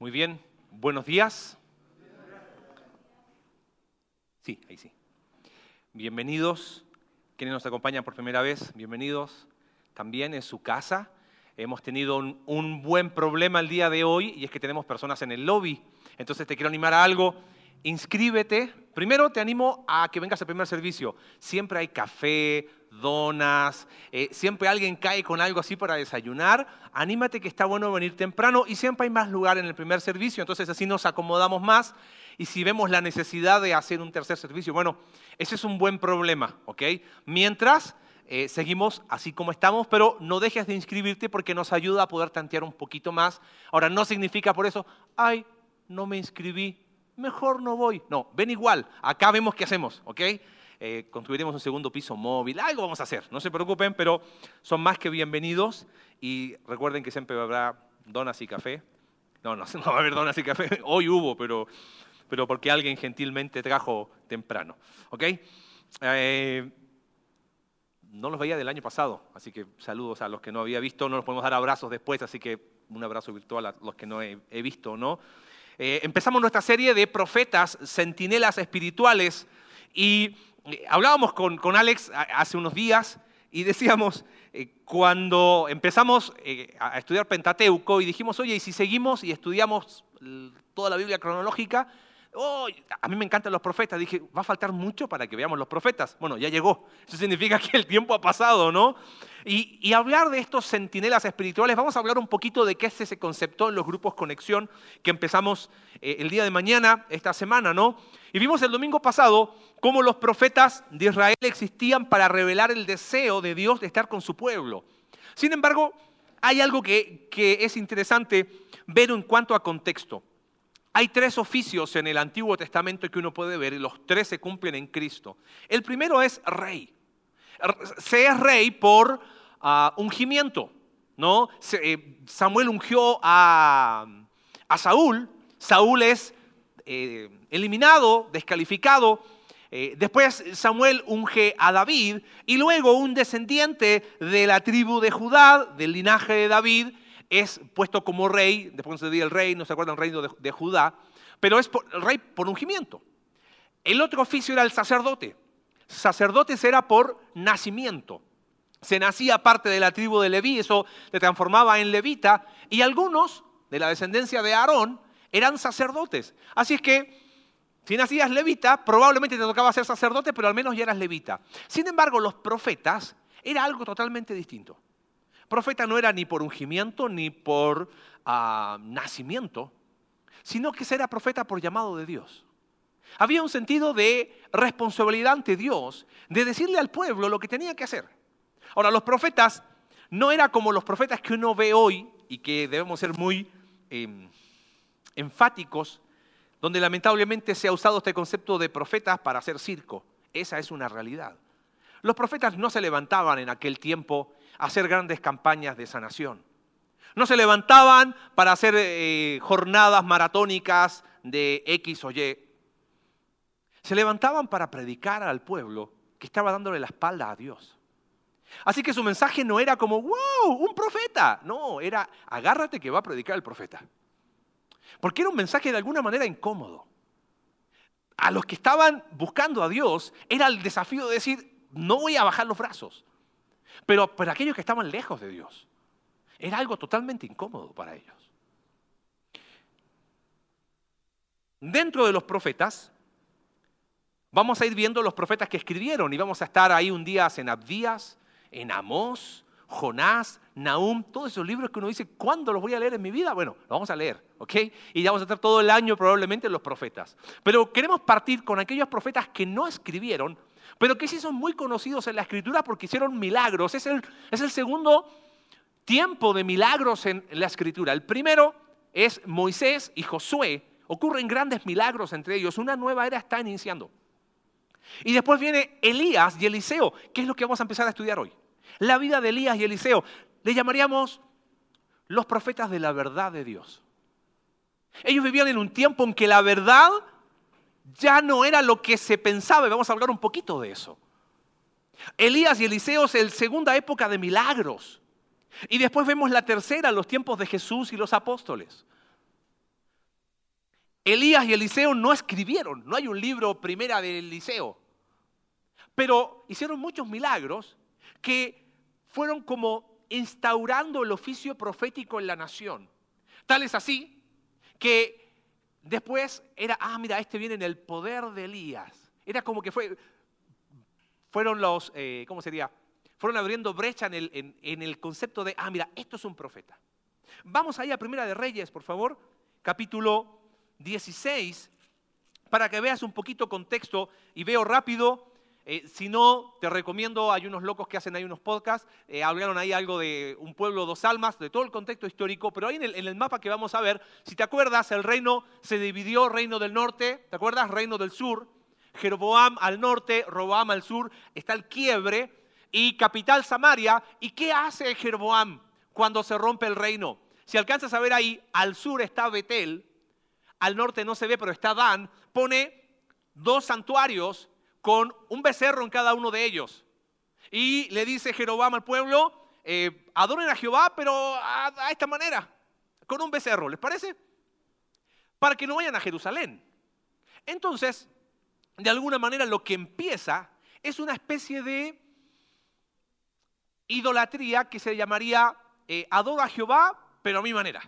Muy bien, buenos días. Sí, ahí sí. Bienvenidos, quienes nos acompañan por primera vez, bienvenidos también en su casa. Hemos tenido un, buen problema el día de hoy y es que tenemos personas en el lobby. Entonces te quiero animar a algo. Inscríbete. Primero te animo a que vengas al primer servicio. Siempre hay café, donas, eh, siempre alguien cae con algo así para desayunar, anímate que está bueno venir temprano y siempre hay más lugar en el primer servicio, entonces así nos acomodamos más y si vemos la necesidad de hacer un tercer servicio, bueno, ese es un buen problema, ¿ok? Mientras eh, seguimos así como estamos, pero no dejes de inscribirte porque nos ayuda a poder tantear un poquito más. Ahora, no significa por eso, ay, no me inscribí, mejor no voy. No, ven igual, acá vemos qué hacemos, ¿ok? Eh, construiremos un segundo piso móvil, algo vamos a hacer, no se preocupen, pero son más que bienvenidos y recuerden que siempre habrá donas y café. No, no, no va a haber donas y café, hoy hubo, pero, pero porque alguien gentilmente trajo temprano. ¿Ok? Eh, no los veía del año pasado, así que saludos a los que no había visto, no los podemos dar abrazos después, así que un abrazo virtual a los que no he, he visto, ¿no? Eh, empezamos nuestra serie de profetas, centinelas espirituales, y hablábamos con, con, Alex hace unos días y decíamos, eh, cuando empezamos eh, a estudiar Pentateuco y dijimos, oye, y si seguimos y estudiamos toda la Biblia cronológica, oh, a mí me encantan los profetas. Dije, va a faltar mucho para que veamos los profetas. Bueno, ya llegó. Eso significa que el tiempo ha pasado, ¿no? Y, hablar de estos centinelas espirituales, vamos a hablar un poquito de qué es ese concepto en los grupos Conexión que empezamos eh, el día de mañana, esta semana, ¿no? Y vimos el domingo pasado cómo los profetas de Israel existían para revelar el deseo de Dios de estar con su pueblo. Sin embargo, hay algo que es interesante ver en cuanto a contexto. Hay tres oficios en el Antiguo Testamento que uno puede ver y los tres se cumplen en Cristo. El primero es rey. Se es rey por uh, ungimiento. ¿no? Se, Samuel ungió a, a, Saúl. Saúl es eh, eliminado, descalificado. Eh, después Samuel unge a David y luego un descendiente de la tribu de Judá, del linaje de David, es puesto como rey, después se dice el rey, no se acuerdan, reino de, Judá, pero es por, el rey por ungimiento. El otro oficio era el sacerdote. Sacerdote era por nacimiento. Se nacía parte de la tribu de Leví, eso le transformaba en levita, y algunos de la descendencia de Aarón eran sacerdotes. Así es que si nacías levita, probablemente te tocaba ser sacerdote, pero al menos ya eras levita. Sin embargo, los profetas era algo totalmente distinto. Profeta no era ni por ungimiento ni por uh, nacimiento, sino que era profeta por llamado de Dios. Había un sentido de responsabilidad ante Dios, de decirle al pueblo lo que tenía que hacer. Ahora, los profetas no eran como los profetas que uno ve hoy y que debemos ser muy eh, enfáticos, donde lamentablemente se ha usado este concepto de profetas para hacer circo. Esa es una realidad. Los profetas no se levantaban en aquel tiempo hacer grandes campañas de sanación. No se levantaban para hacer eh, jornadas maratónicas de X o Y. Se levantaban para predicar al pueblo que estaba dándole la espalda a Dios. Así que su mensaje no era como, wow, un profeta. No, era, agárrate que va a predicar el profeta. Porque era un mensaje de alguna manera incómodo. A los que estaban buscando a Dios era el desafío de decir, no voy a bajar los brazos. Pero para aquellos que estaban lejos de Dios, era algo totalmente incómodo para ellos. Dentro de los profetas, vamos a ir viendo los profetas que escribieron y vamos a estar ahí un día en Abdías, en Amós, Jonás, Nahum, todos esos libros que uno dice, ¿cuándo los voy a leer en mi vida? Bueno, los vamos a leer, ¿ok? Y ya vamos a estar todo el año probablemente los profetas. Pero queremos partir con aquellos profetas que no escribieron, pero que sí son muy conocidos en la escritura porque hicieron milagros. Es el, es el segundo tiempo de milagros en la escritura. El primero es Moisés y Josué. Ocurren grandes milagros entre ellos. Una nueva era está iniciando. Y después viene Elías y Eliseo, que es lo que vamos a empezar a estudiar hoy. La vida de Elías y Eliseo. Le llamaríamos los profetas de la verdad de Dios. Ellos vivían en un tiempo en que la verdad ya no era lo que se pensaba, y vamos a hablar un poquito de eso. Elías y Eliseo es la segunda época de milagros. Y después vemos la tercera, los tiempos de Jesús y los apóstoles. Elías y Eliseo no escribieron, no hay un libro primera de Eliseo, pero hicieron muchos milagros que fueron como instaurando el oficio profético en la nación. Tal es así que después era, ah, mira, este viene en el poder de Elías. Era como que fue, fueron los, eh, ¿cómo sería? Fueron abriendo brecha en el, en el concepto de, ah, mira, esto es un profeta. Vamos ahí a Primera de Reyes, por favor, capítulo 16 para que veas un poquito contexto y veo rápido. Eh, si no, te recomiendo, hay unos locos que hacen ahí unos podcasts, eh, hablaron ahí algo de un pueblo, dos almas, de todo el contexto histórico, pero ahí en el, mapa que vamos a ver, si te acuerdas, el reino se dividió, reino del norte, ¿te acuerdas? Reino del sur, Jeroboam al norte, Roboam al sur, está el quiebre, y capital Samaria, ¿y qué hace Jeroboam cuando se rompe el reino? Si alcanzas a ver ahí, al sur está Betel, al norte no se ve, pero está Dan, pone dos santuarios con un becerro en cada uno de ellos. Y le dice Jeroboam al pueblo, eh, adoren a Jehová, pero a, esta manera, con un becerro, ¿les parece? Para que no vayan a Jerusalén. Entonces, de alguna manera lo que empieza es una especie de idolatría que se llamaría eh, adoro a Jehová, pero a mi manera.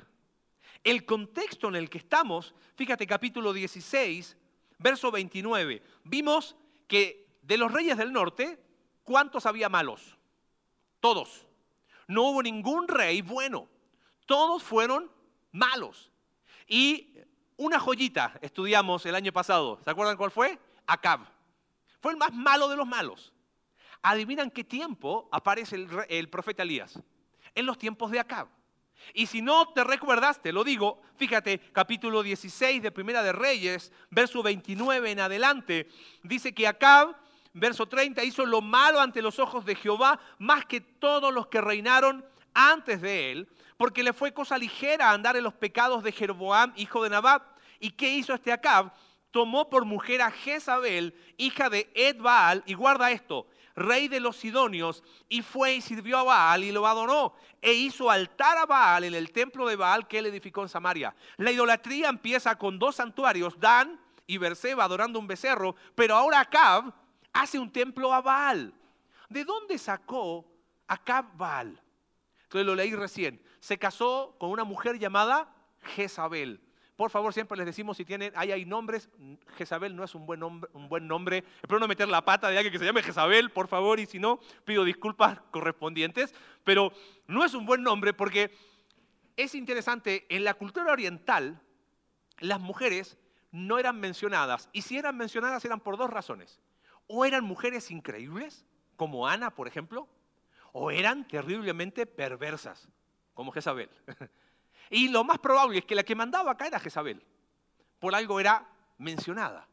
El contexto en el que estamos, fíjate capítulo 16, verso 29, vimos que de los reyes del norte, ¿cuántos había malos? Todos. No hubo ningún rey bueno. Todos fueron malos. Y una joyita estudiamos el año pasado. ¿Se acuerdan cuál fue? Acab. Fue el más malo de los malos. Adivinan qué tiempo aparece el, profeta Elías. En los tiempos de Acab. Y si no te recuerdas, te lo digo, fíjate, capítulo 16 de Primera de Reyes, verso 29 en adelante, dice que Acab, verso 30, hizo lo malo ante los ojos de Jehová más que todos los que reinaron antes de él, porque le fue cosa ligera andar en los pecados de Jeroboam, hijo de Nabat. ¿Y qué hizo este Acab? Tomó por mujer a Jezabel, hija de Edbaal, y guarda esto, rey de los Sidonios, y fue y sirvió a Baal y lo adoró, e hizo altar a Baal en el templo de Baal que él edificó en Samaria. La idolatría empieza con dos santuarios, Dan y Berseba adorando un becerro, pero ahora Acab hace un templo a Baal. ¿De dónde sacó Acab Baal? Entonces lo leí recién. Se casó con una mujer llamada Jezabel. Por favor, siempre les decimos si tienen, ahí hay nombres, Jezabel no es un buen nombre, un buen nombre. Espero no meter la pata de alguien que se llame Jezabel, por favor, y si no, pido disculpas correspondientes, pero no es un buen nombre porque es interesante, en la cultura oriental, las mujeres no eran mencionadas, y si eran mencionadas eran por dos razones. O eran mujeres increíbles, como Ana, por ejemplo, o eran terriblemente perversas, como Jezabel. Y lo más probable es que la que mandaba acá era Jezabel. Por algo era mencionada.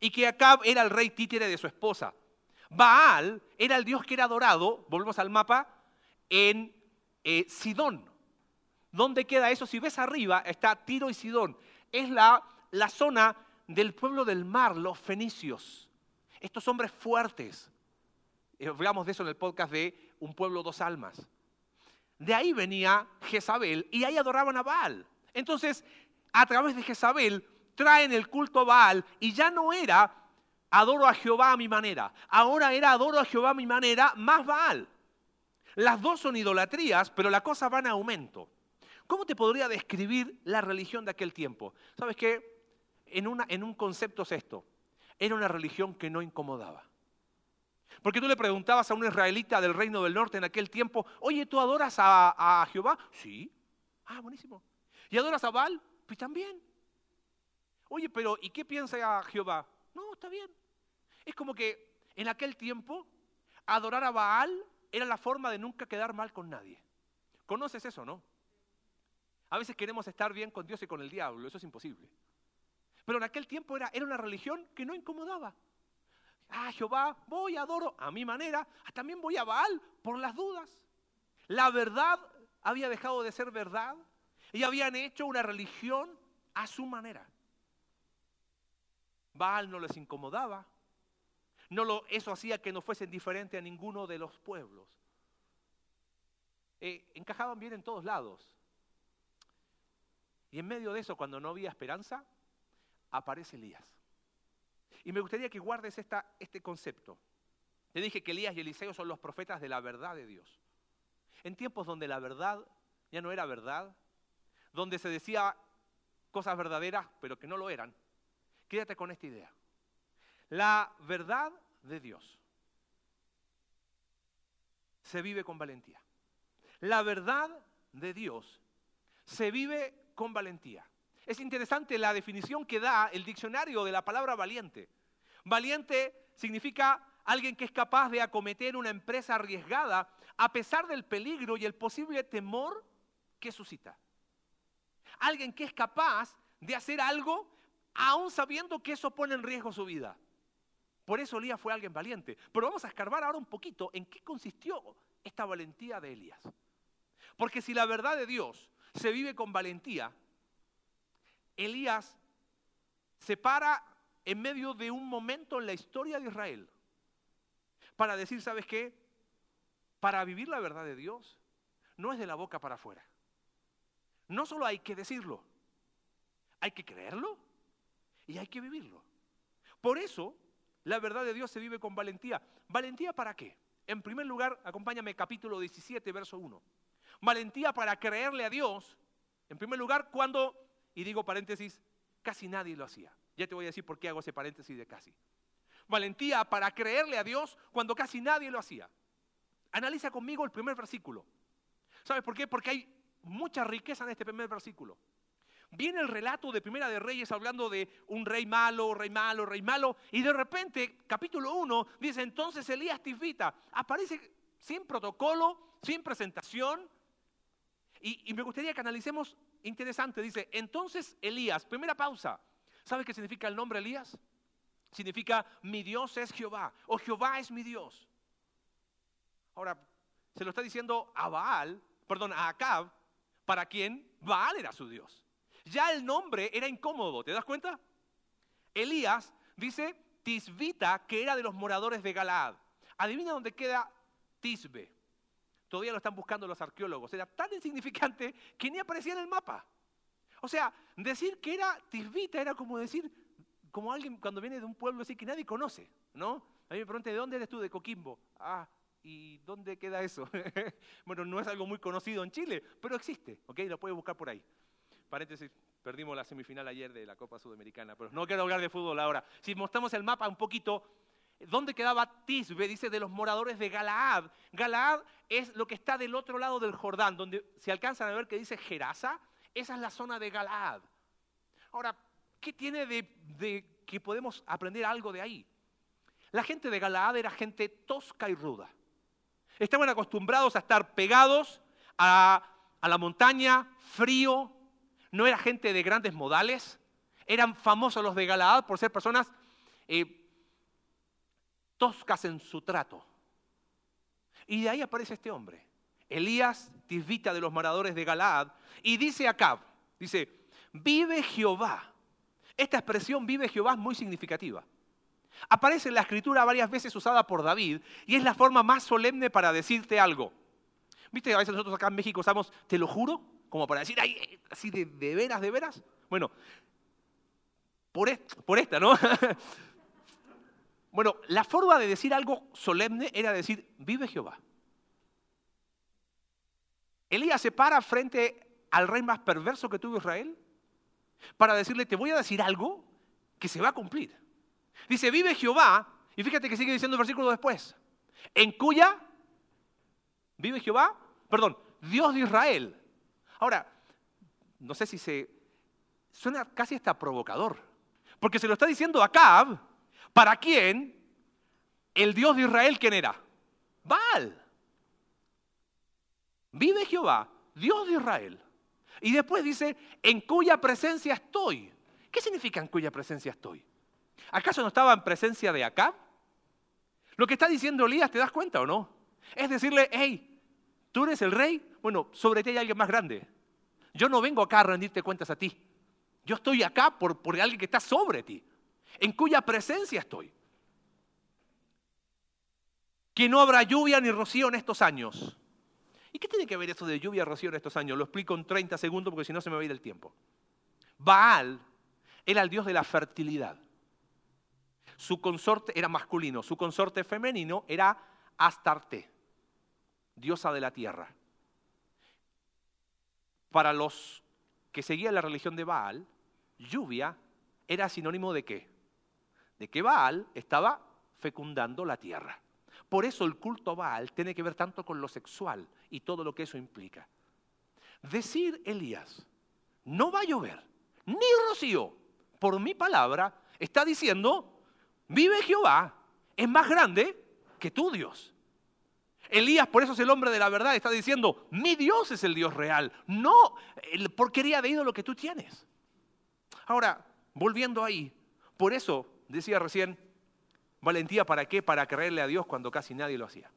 Y que Acab era el rey títere de su esposa. Baal era el dios que era adorado, volvemos al mapa, en eh, Sidón. ¿Dónde queda eso? Si ves arriba está Tiro y Sidón. Es la, la zona del pueblo del mar, los fenicios. Estos hombres fuertes. Eh, hablamos de eso en el podcast de Un pueblo, dos almas. De ahí venía Jezabel y ahí adoraban a Baal. Entonces, a través de Jezabel traen el culto a Baal y ya no era adoro a Jehová a mi manera, ahora era adoro a Jehová a mi manera más Baal. Las dos son idolatrías, pero la cosa va en aumento. ¿Cómo te podría describir la religión de aquel tiempo? ¿Sabes qué? En, en un concepto es esto. Era una religión que no incomodaba. Porque tú le preguntabas a un israelita del reino del norte en aquel tiempo, oye, ¿tú adoras a, Jehová? Sí. Ah, buenísimo. ¿Y adoras a Baal? Pues también. Oye, pero ¿y qué piensa Jehová? No, está bien. Es como que en aquel tiempo adorar a Baal era la forma de nunca quedar mal con nadie. ¿Conoces eso, no? A veces queremos estar bien con Dios y con el diablo, eso es imposible. Pero en aquel tiempo era, era una religión que no incomodaba. Ah, Jehová, voy, adoro a mi manera. Ah, también voy a Baal por las dudas. La verdad había dejado de ser verdad y habían hecho una religión a su manera. Baal no les incomodaba. No lo, eso hacía que no fuesen diferentes a ninguno de los pueblos. Eh, encajaban bien en todos lados. Y en medio de eso, cuando no había esperanza, aparece Elías. Y me gustaría que guardes esta, este concepto. Te dije que Elías y Eliseo son los profetas de la verdad de Dios. En tiempos donde la verdad ya no era verdad, donde se decía cosas verdaderas pero que no lo eran, quédate con esta idea. La verdad de Dios se vive con valentía. La verdad de Dios se vive con valentía. Es interesante la definición que da el diccionario de la palabra valiente. Valiente significa alguien que es capaz de acometer una empresa arriesgada a pesar del peligro y el posible temor que suscita. Alguien que es capaz de hacer algo aún sabiendo que eso pone en riesgo su vida. Por eso Elías fue alguien valiente. Pero vamos a escarbar ahora un poquito en qué consistió esta valentía de Elías. Porque si la verdad de Dios se vive con valentía, Elías se para en medio de un momento en la historia de Israel para decir, ¿sabes qué? Para vivir la verdad de Dios no es de la boca para afuera. No solo hay que decirlo, hay que creerlo y hay que vivirlo. Por eso, la verdad de Dios se vive con valentía. ¿Valentía para qué? En primer lugar, acompáñame capítulo 17, verso 1. Valentía para creerle a Dios, en primer lugar, cuando, y digo paréntesis, casi nadie lo hacía. Ya te voy a decir por qué hago ese paréntesis de casi. Valentía para creerle a Dios cuando casi nadie lo hacía. Analiza conmigo el primer versículo. ¿Sabes por qué? Porque hay mucha riqueza en este primer versículo. Viene el relato de Primera de Reyes hablando de un rey malo, rey malo, rey malo, y de repente, capítulo 1, dice, entonces Elías Tifita, aparece sin protocolo, sin presentación, y, y, me gustaría que analicemos, interesante, dice, entonces Elías, primera pausa, ¿sabe qué significa el nombre Elías? Significa mi Dios es Jehová, o Jehová es mi Dios. Ahora, se lo está diciendo a Baal, perdón, a Acab, para quien Baal era su Dios. Ya el nombre era incómodo, ¿te das cuenta? Elías dice Tisbita, que era de los moradores de Galaad. Adivina dónde queda Tisbe. Todavía lo están buscando los arqueólogos. Era tan insignificante que ni aparecía en el mapa. O sea, decir que era Tisbita era como decir, como alguien cuando viene de un pueblo así que nadie conoce, ¿no? A mí me preguntan, ¿de dónde eres tú? De Coquimbo. Ah, ¿y dónde queda eso? bueno, no es algo muy conocido en Chile, pero existe, ¿ok? Lo puedes buscar por ahí. Paréntesis, perdimos la semifinal ayer de la Copa Sudamericana, pero no quiero hablar de fútbol ahora. Si mostramos el mapa un poquito, ¿dónde quedaba Tisbe? Dice de los moradores de Galaad. Galaad es lo que está del otro lado del Jordán, donde se alcanzan a ver que dice Gerasa, esa es la zona de Galaad. Ahora, ¿qué tiene de, que podemos aprender algo de ahí? La gente de Galaad era gente tosca y ruda. Estaban acostumbrados a estar pegados a, a la montaña, frío, no era gente de grandes modales, eran famosos los de Galaad por ser personas eh, toscas en su trato. Y de ahí aparece este hombre, Elías Tisbita de los moradores de Galaad, y dice acá, dice, vive Jehová. Esta expresión vive Jehová es muy significativa. Aparece en la escritura varias veces usada por David y es la forma más solemne para decirte algo. ¿Viste? A veces nosotros acá en México usamos, te lo juro, como para decir, ay, así de, veras, de veras. Bueno, por, por esta, ¿no? bueno, la forma de decir algo solemne era decir, vive Jehová. Elías se para frente al rey más perverso que tuvo Israel para decirle, te voy a decir algo que se va a cumplir. Dice, vive Jehová, y fíjate que sigue diciendo el versículo después, en cuya, vive Jehová, perdón, Dios de Israel, Ahora, no sé si se... Suena casi hasta provocador, porque se lo está diciendo a Acab, ¿para quién? El Dios de Israel, ¿quién era? Baal. Vive Jehová, Dios de Israel. Y después dice, en cuya presencia estoy. ¿Qué significa en cuya presencia estoy? ¿Acaso no estaba en presencia de Acab? Lo que está diciendo Elías, ¿te das cuenta o no? Es decirle, hey, ¿Tú eres el rey? Bueno, sobre ti hay alguien más grande. Yo no vengo acá a rendirte cuentas a ti. Yo estoy acá por, por alguien que está sobre ti, en cuya presencia estoy. Que no habrá lluvia ni rocío en estos años. ¿Y qué tiene que ver eso de lluvia y rocío en estos años? Lo explico en 30 segundos porque si no se me va a ir el tiempo. Baal era el dios de la fertilidad. Su consorte era masculino, su consorte femenino era Astarte, diosa de la tierra. Para los que seguían la religión de Baal, lluvia era sinónimo de qué? De que Baal estaba fecundando la tierra. Por eso el culto a Baal tiene que ver tanto con lo sexual y todo lo que eso implica. Decir Elías, no va a llover, ni rocío, por mi palabra, está diciendo, vive Jehová, es más grande que tu Dios. Elías, por eso es el hombre de la verdad, está diciendo, mi Dios es el Dios real, no el porquería de ídolo que tú tienes. Ahora, volviendo ahí, por eso decía recién, valentía para qué? Para creerle a Dios cuando casi nadie lo hacía.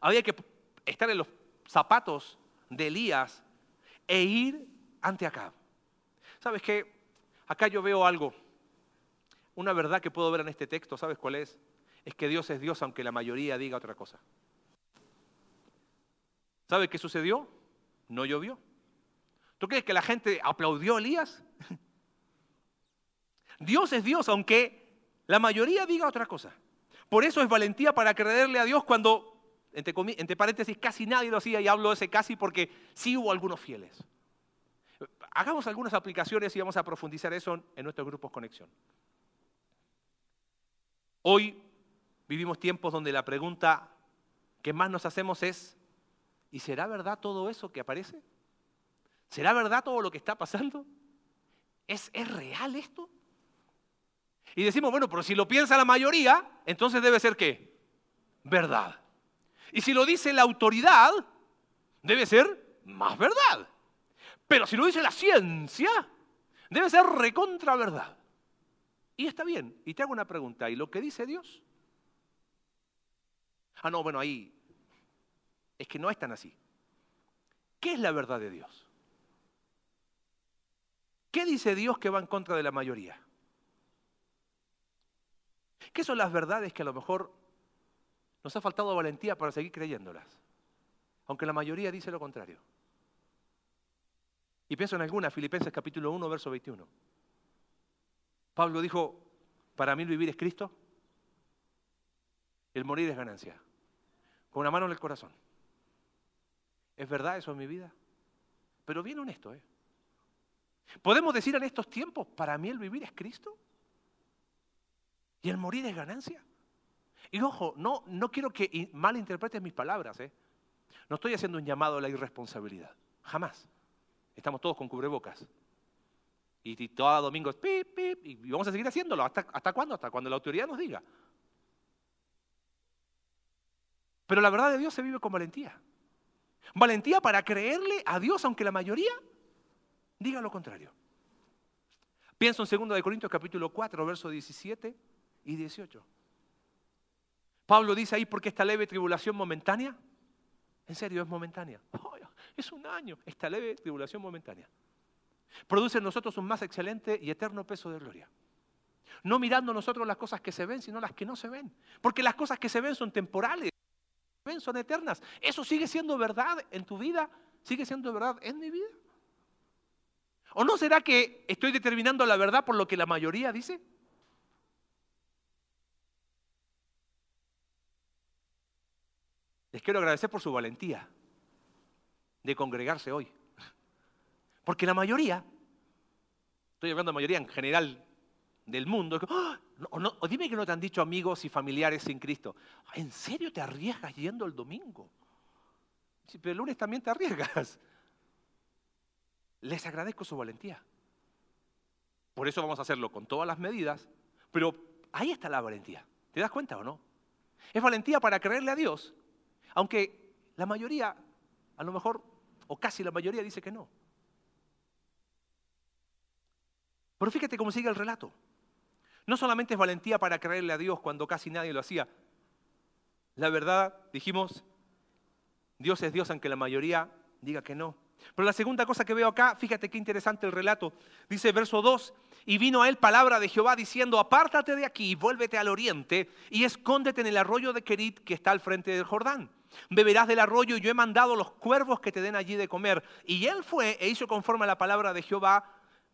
Había que estar en los zapatos de Elías e ir ante acá. ¿Sabes qué? Acá yo veo algo, una verdad que puedo ver en este texto, ¿sabes cuál es? Es que Dios es Dios aunque la mayoría diga otra cosa. ¿Sabe qué sucedió? No llovió. ¿Tú crees que la gente aplaudió a Elías? Dios es Dios, aunque la mayoría diga otra cosa. Por eso es valentía para creerle a Dios cuando, entre, paréntesis, casi nadie lo hacía, y hablo de ese casi porque sí hubo algunos fieles. Hagamos algunas aplicaciones y vamos a profundizar eso en nuestros grupos conexión. Hoy vivimos tiempos donde la pregunta que más nos hacemos es, ¿Y será verdad todo eso que aparece? ¿Será verdad todo lo que está pasando? ¿Es, ¿Es, real esto? Y decimos, bueno, pero si lo piensa la mayoría, entonces debe ser qué? Verdad. Y si lo dice la autoridad, debe ser más verdad. Pero si lo dice la ciencia, debe ser recontra verdad. Y está bien. Y te hago una pregunta. ¿Y lo que dice Dios? Ah, no, bueno, ahí es que no es tan así. ¿Qué es la verdad de Dios? ¿Qué dice Dios que va en contra de la mayoría? ¿Qué son las verdades que a lo mejor nos ha faltado valentía para seguir creyéndolas? Aunque la mayoría dice lo contrario. Y pienso en alguna, Filipenses capítulo 1, verso 21. Pablo dijo, para mí vivir es Cristo, el morir es ganancia. Con una mano en el corazón. ¿Es verdad eso en mi vida? Pero bien honesto, ¿eh? ¿Podemos decir en estos tiempos, para mí el vivir es Cristo? ¿Y el morir es ganancia? Y ojo, no, no quiero que malinterpretes mis palabras, ¿eh? No estoy haciendo un llamado a la irresponsabilidad, jamás. Estamos todos con cubrebocas. Y, y todo domingo es pip, pip, y vamos a seguir haciéndolo. ¿Hasta, ¿Hasta cuándo? Hasta cuando la autoridad nos diga. Pero la verdad de Dios se vive con valentía. Valentía para creerle a Dios, aunque la mayoría diga lo contrario. Pienso en 2 Corintios capítulo 4, versos 17 y 18. Pablo dice ahí, porque esta leve tribulación momentánea, en serio, es momentánea. es un año, esta leve tribulación momentánea. Produce en nosotros un más excelente y eterno peso de gloria. No mirando nosotros las cosas que se ven, sino las que no se ven. Porque las cosas que se ven son temporales son eternas. ¿Eso sigue siendo verdad en tu vida? ¿Sigue siendo verdad en mi vida? ¿O no será que estoy determinando la verdad por lo que la mayoría dice? Quiero agradecer por su valentía de congregarse hoy. Porque la mayoría, estoy hablando de mayoría en general del mundo, ¡ah! o, dime que no te han dicho amigos y familiares sin Cristo. ¿En serio te arriesgas yendo el domingo? Sí, pero el lunes también te arriesgas. Les agradezco su valentía. Por eso vamos a hacerlo con todas las medidas, pero ahí está la valentía. ¿Te das cuenta o no? Es valentía para creerle a Dios, aunque la mayoría, a lo mejor, o casi la mayoría dice que no. Pero fíjate cómo sigue el relato. No solamente es valentía para creerle a Dios cuando casi nadie lo hacía. La verdad, dijimos, Dios es Dios aunque la mayoría diga que no. Pero la segunda cosa que veo acá, fíjate qué interesante el relato. Dice verso 2, y vino a él palabra de Jehová diciendo, apártate de aquí, vuélvete al oriente y escóndete en el arroyo de Kerit que está al frente del Jordán. Beberás del arroyo y yo he mandado los cuervos que te den allí de comer. Y él fue e hizo conforme a la palabra de Jehová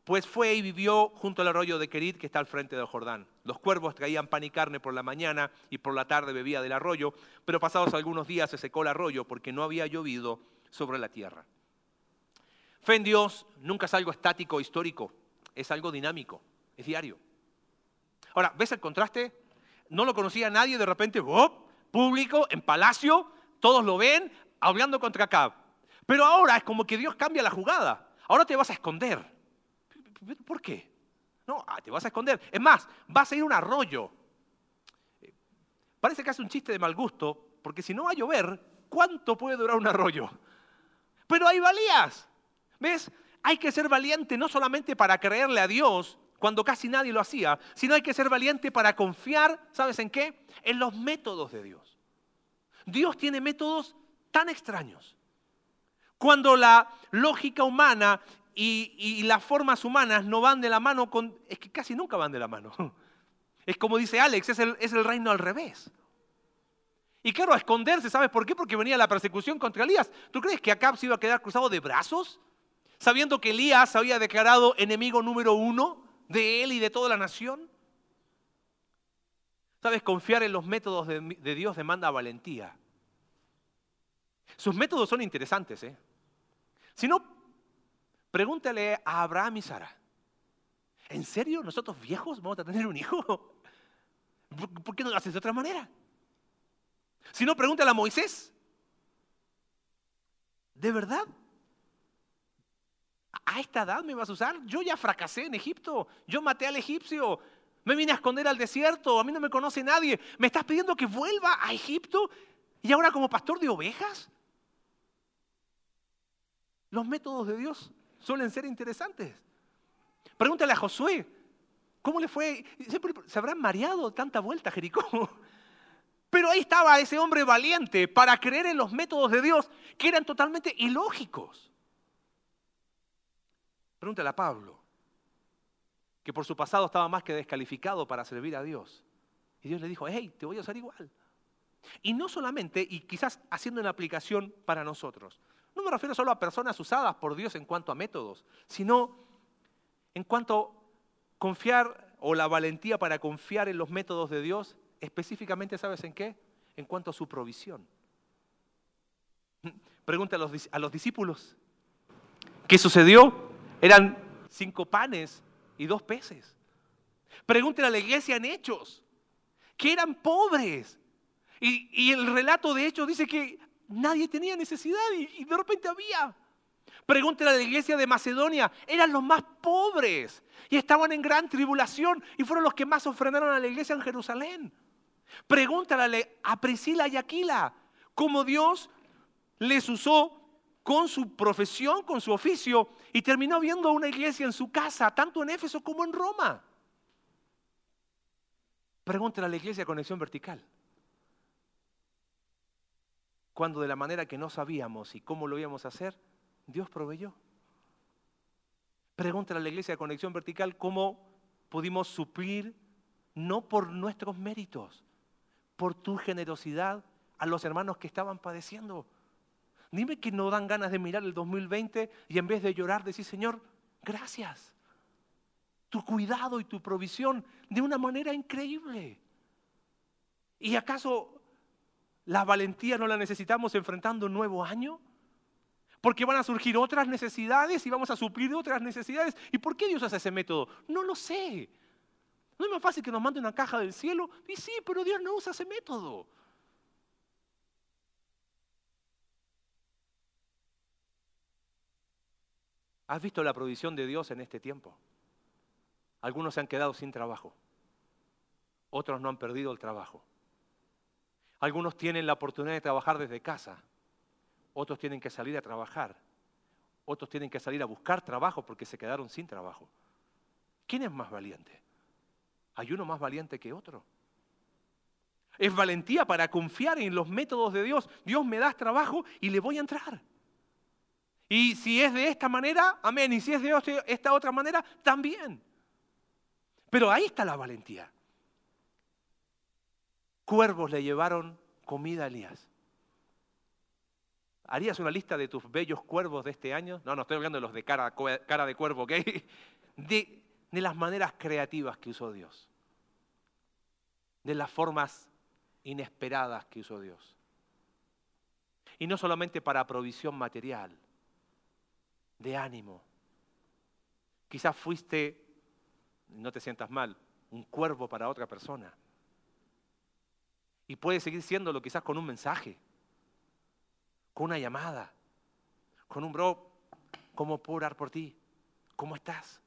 pues fue y vivió junto al arroyo de Kerit que está al frente del Jordán. Los cuervos traían pan y carne por la mañana y por la tarde bebía del arroyo, pero pasados algunos días se secó el arroyo porque no había llovido sobre la tierra. Fe en Dios nunca es algo estático o histórico, es algo dinámico, es diario. Ahora, ¿ves el contraste? No lo conocía nadie, de repente, ¡oh! público, en palacio, todos lo ven, hablando contra Acab. Pero ahora es como que Dios cambia la jugada. Ahora te vas a esconder. ¿Por qué? No, ah, te vas a esconder. Es más, vas a ir a un arroyo. Parece que hace un chiste de mal gusto, porque si no va a llover, ¿cuánto puede durar un arroyo? Pero hay valías. ¿Ves? Hay que ser valiente no solamente para creerle a Dios cuando casi nadie lo hacía, sino hay que ser valiente para confiar, ¿sabes en qué? En los métodos de Dios. Dios tiene métodos tan extraños. Cuando la lógica humana y, las formas humanas no van de la mano. Es que casi nunca van de la mano. Es como dice Alex, es el, reino al revés. Y claro, a esconderse, ¿sabes por qué? Porque venía la persecución contra Elías. ¿Tú crees que Acab se iba a quedar cruzado de brazos? Sabiendo que Elías había declarado enemigo número uno de él y de toda la nación. ¿Sabes? Confiar en los métodos de Dios demanda valentía. Sus métodos son interesantes, ¿eh? Si no, pregúntale a Abraham y Sara. ¿En serio nosotros viejos vamos a tener un hijo? ¿Por qué no lo haces de otra manera? Si no, pregúntale a Moisés. ¿De verdad? ¿A esta edad me vas a usar? Yo ya fracasé en Egipto. Yo maté al egipcio. Me vine a esconder al desierto. A mí no me conoce nadie. ¿Me estás pidiendo que vuelva a Egipto? ¿Y ahora como pastor de ovejas? Los métodos de Dios suelen ser interesantes. Pregúntale a Josué, ¿cómo le fue? Se habrán mareado tanta vuelta Jericó. Pero ahí estaba ese hombre valiente para creer en los métodos de Dios que eran totalmente ilógicos. Pregúntale a Pablo, que por su pasado estaba más que descalificado para servir a Dios. Y Dios le dijo, hey, te voy a usar igual. Y no solamente, y quizás haciendo una aplicación para nosotros, no me refiero solo a personas usadas por Dios en cuanto a métodos, sino en cuanto confiar o la valentía para confiar en los métodos de Dios, específicamente, ¿sabes en qué? En cuanto a su provisión. Pregunta a los, discípulos, ¿qué sucedió? Eran cinco panes y dos peces. Pregúntale a la iglesia en Hechos, que eran pobres. Y, y, el relato de Hechos dice que nadie tenía necesidad y, de repente había. Pregúntale a la iglesia de Macedonia, eran los más pobres y estaban en gran tribulación y fueron los que más ofrendaron a la iglesia en Jerusalén. Pregúntale a Priscila y Aquila cómo Dios les usó con su profesión, con su oficio y terminó viendo una iglesia en su casa, tanto en Éfeso como en Roma. Pregúntale a la iglesia de Conexión Vertical cuando de la manera que no sabíamos y cómo lo íbamos a hacer, Dios proveyó. Pregúntale a la iglesia de conexión vertical cómo pudimos suplir, no por nuestros méritos, por tu generosidad a los hermanos que estaban padeciendo. Dime que no dan ganas de mirar el 2020 y en vez de llorar decir, Señor, gracias. Tu cuidado y tu provisión de una manera increíble. ¿Y acaso la valentía no la necesitamos enfrentando un nuevo año. Porque van a surgir otras necesidades y vamos a suplir otras necesidades. ¿Y por qué Dios hace ese método? No lo sé. ¿No es más fácil que nos mande una caja del cielo? Y sí, pero Dios no usa ese método. ¿Has visto la provisión de Dios en este tiempo? Algunos se han quedado sin trabajo. Otros no han perdido el trabajo. Algunos tienen la oportunidad de trabajar desde casa, otros tienen que salir a trabajar, otros tienen que salir a buscar trabajo porque se quedaron sin trabajo. ¿Quién es más valiente? ¿Hay uno más valiente que otro? Es valentía para confiar en los métodos de Dios. Dios me da trabajo y le voy a entrar. Y si es de esta manera, amén. Y si es de esta otra manera, también. Pero ahí está la valentía cuervos le llevaron comida a Elías. ¿Harías una lista de tus bellos cuervos de este año? No, no estoy hablando de los de cara, de cuervo, ¿ok? de, de las maneras creativas que usó Dios, de las formas inesperadas que usó Dios. Y no solamente para provisión material, de ánimo. Quizás fuiste, no te sientas mal, un cuervo para otra persona. Y puede seguir siéndolo quizás con un mensaje, con una llamada, con un bro, ¿cómo puedo orar por ti? ¿Cómo estás?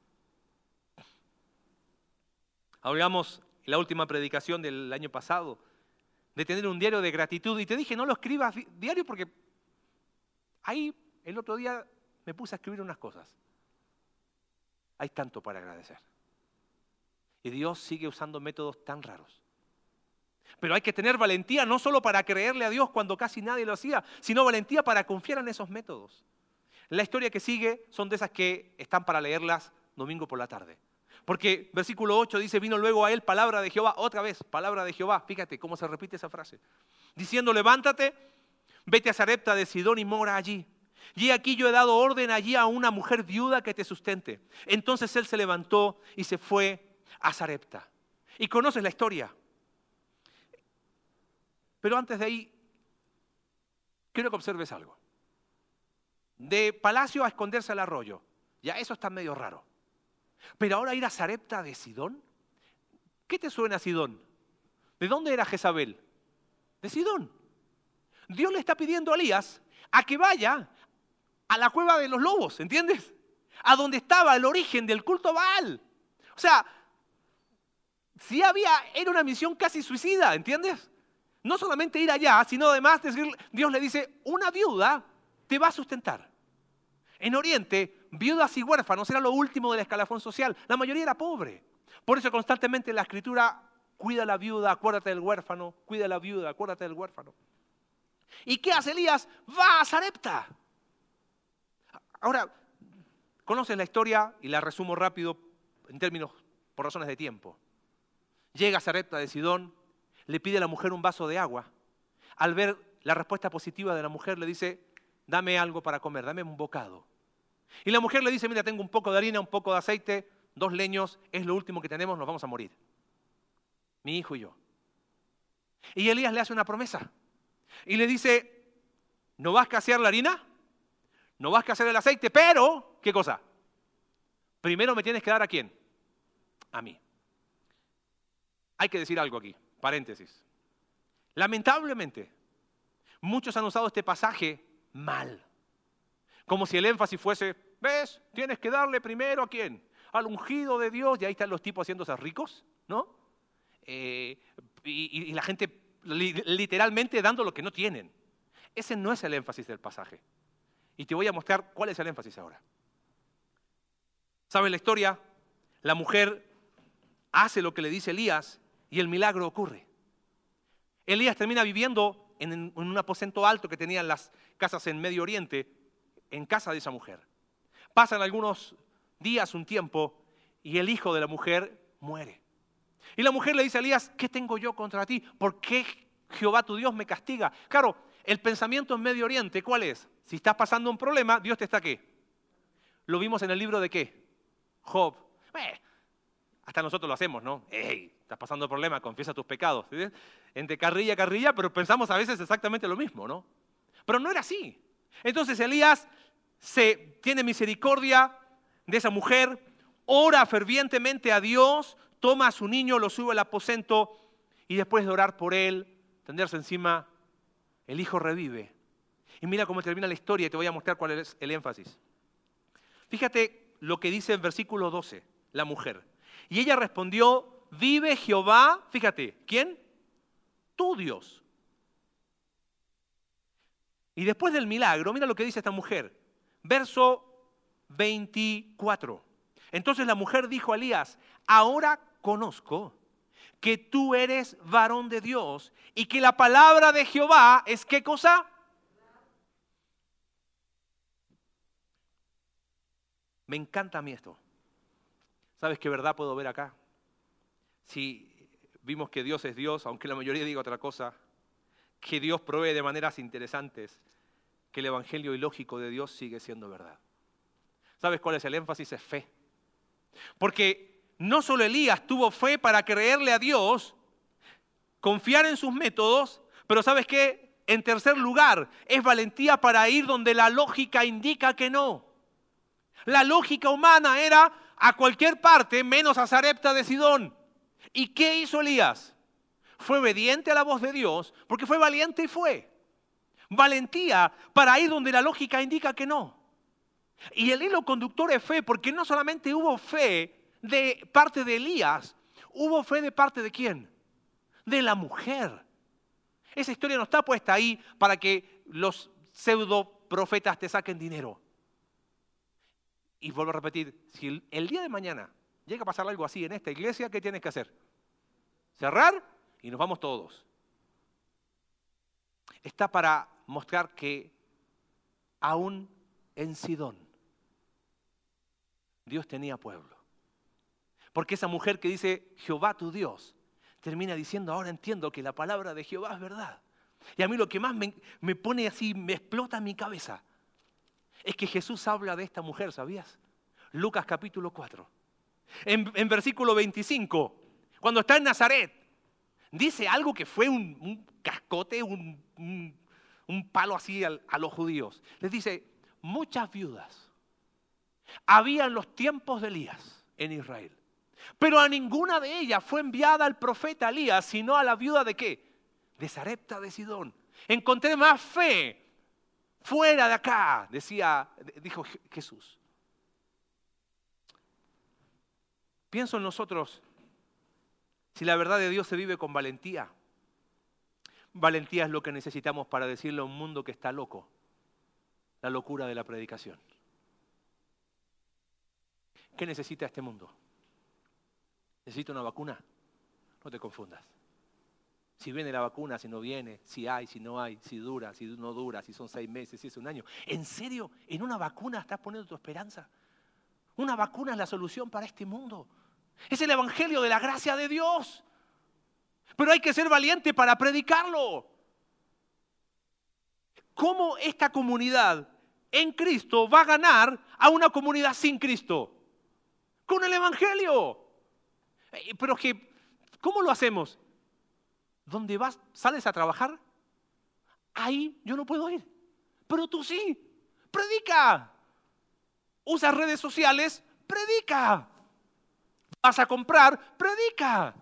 Hablamos en la última predicación del año pasado de tener un diario de gratitud y te dije, no lo escribas diario porque ahí el otro día me puse a escribir unas cosas. Hay tanto para agradecer. Y Dios sigue usando métodos tan raros. Pero hay que tener valentía no solo para creerle a Dios cuando casi nadie lo hacía, sino valentía para confiar en esos métodos. La historia que sigue son de esas que están para leerlas domingo por la tarde. Porque versículo 8 dice, vino luego a él palabra de Jehová, otra vez, palabra de Jehová. Fíjate cómo se repite esa frase. Diciendo, levántate, vete a Sarepta de Sidón y mora allí. Y aquí yo he dado orden allí a una mujer viuda que te sustente. Entonces él se levantó y se fue a Sarepta. Y conoces la historia. Pero antes de ahí, quiero que observes algo. De palacio a esconderse al arroyo. Ya eso está medio raro. Pero ahora ir a Sarepta de Sidón. ¿Qué te suena Sidón? ¿De dónde era Jezabel? De Sidón. Dios le está pidiendo a Elías a que vaya a la cueva de los lobos, ¿entiendes? A donde estaba el origen del culto Baal. O sea, si había, era una misión casi suicida, ¿entiendes? No solamente ir allá, sino además decir, Dios le dice, una viuda te va a sustentar. En Oriente, viudas y huérfanos era lo último del escalafón social. La mayoría era pobre. Por eso constantemente la escritura cuida la viuda, acuérdate del huérfano, cuida la viuda, acuérdate del huérfano. ¿Y qué hace Elías? Va a Sarepta. Ahora, conocen la historia y la resumo rápido en términos, por razones de tiempo. Llega a Sarepta de Sidón, le pide a la mujer un vaso de agua. Al ver la respuesta positiva de la mujer, le dice, dame algo para comer, dame un bocado. Y la mujer le dice, mira, tengo un poco de harina, un poco de aceite, dos leños, es lo último que tenemos, nos vamos a morir. Mi hijo y yo. Y Elías le hace una promesa. Y le dice, ¿no vas a escasear la harina? no vas a hacer el aceite, pero, ¿qué cosa? Primero me tienes que dar a quién? A mí. Hay que decir algo aquí, paréntesis. Lamentablemente, muchos han usado este pasaje mal. Como si el énfasis fuese, ¿ves? Tienes que darle primero a quién? Al ungido de Dios, y ahí están los tipos haciéndose ricos, ¿no? Eh, y, y la gente literalmente dando lo que no tienen. Ese no es el énfasis del pasaje. Y te voy a mostrar cuál es el énfasis ahora. ¿Sabes la historia? La mujer hace lo que le dice Elías y el milagro ocurre. Elías termina viviendo en un aposento alto que tenían las casas en Medio Oriente, en casa de esa mujer. Pasan algunos días, un tiempo, y el hijo de la mujer muere. Y la mujer le dice a Elías, ¿qué tengo yo contra ti? ¿Por qué Jehová tu Dios me castiga? Claro, el pensamiento en Medio Oriente, ¿cuál es? Si estás pasando un problema, Dios te está qué? Lo vimos en el libro de qué? Job. Hasta nosotros lo hacemos, ¿no? ¡Ey! Estás pasando problema, confiesa tus pecados. Entre carrilla y carrilla, pero pensamos a veces exactamente lo mismo, ¿no? Pero no era así. Entonces Elías se tiene misericordia de esa mujer, ora fervientemente a Dios, toma a su niño, lo sube al aposento y después de orar por él, tenderse encima, el hijo revive. Y mira cómo termina la historia y te voy a mostrar cuál es el énfasis. Fíjate lo que dice en versículo 12 la mujer. Y ella respondió, vive Jehová, fíjate, ¿quién? Tu Dios. Y después del milagro, mira lo que dice esta mujer. Verso 24. Entonces la mujer dijo a Elías, ahora conozco que tú eres varón de Dios y que la palabra de Jehová es qué cosa? Me encanta a mí esto. ¿Sabes qué verdad puedo ver acá? Si vimos que Dios es Dios, aunque la mayoría diga otra cosa, que Dios provee de maneras interesantes, que el Evangelio ilógico de Dios sigue siendo verdad. ¿Sabes cuál es el énfasis? Es fe. Porque no solo Elías tuvo fe para creerle a Dios, confiar en sus métodos, pero ¿sabes qué? En tercer lugar, es valentía para ir donde la lógica indica que no. La lógica humana era a cualquier parte menos a Zarepta de Sidón. ¿Y qué hizo Elías? Fue obediente a la voz de Dios porque fue valiente y fue. Valentía para ir donde la lógica indica que no. Y el hilo conductor es fe porque no solamente hubo fe de parte de Elías, hubo fe de parte de quién? De la mujer. Esa historia no está puesta ahí para que los pseudo profetas te saquen dinero. Y vuelvo a repetir, si el, día de mañana llega a pasar algo así en esta iglesia, ¿qué tienes que hacer? Cerrar y nos vamos todos. Está para mostrar que aún en Sidón Dios tenía pueblo. Porque esa mujer que dice Jehová tu Dios termina diciendo, ahora entiendo que la palabra de Jehová es verdad. Y a mí lo que más me, me pone así, me explota mi cabeza, es que Jesús habla de esta mujer, ¿sabías? Lucas capítulo 4. En, versículo 25, cuando está en Nazaret, dice algo que fue un, cascote, un, palo así a los judíos. Les dice, muchas viudas había en los tiempos de Elías en Israel. Pero a ninguna de ellas fue enviada el profeta Elías, sino a la viuda de qué? De Sarepta de Sidón. Encontré más fe Fuera de acá, decía, dijo Jesús. Pienso en nosotros, si la verdad de Dios se vive con valentía, valentía es lo que necesitamos para decirle a un mundo que está loco, la locura de la predicación. ¿Qué necesita este mundo? ¿Necesita una vacuna? No te confundas. Si viene la vacuna, si no viene, si hay, si no hay, si dura, si no dura, si son seis meses, si es un año. ¿En serio? ¿En una vacuna estás poniendo tu esperanza? Una vacuna es la solución para este mundo. Es el Evangelio de la gracia de Dios. Pero hay que ser valiente para predicarlo. ¿Cómo esta comunidad en Cristo va a ganar a una comunidad sin Cristo? Con el Evangelio. Eh, pero que, ¿cómo lo hacemos? Donde vas, sales a trabajar, ahí yo no puedo ir. Pero tú sí, predica. Usas redes sociales, predica. Vas a comprar, predica.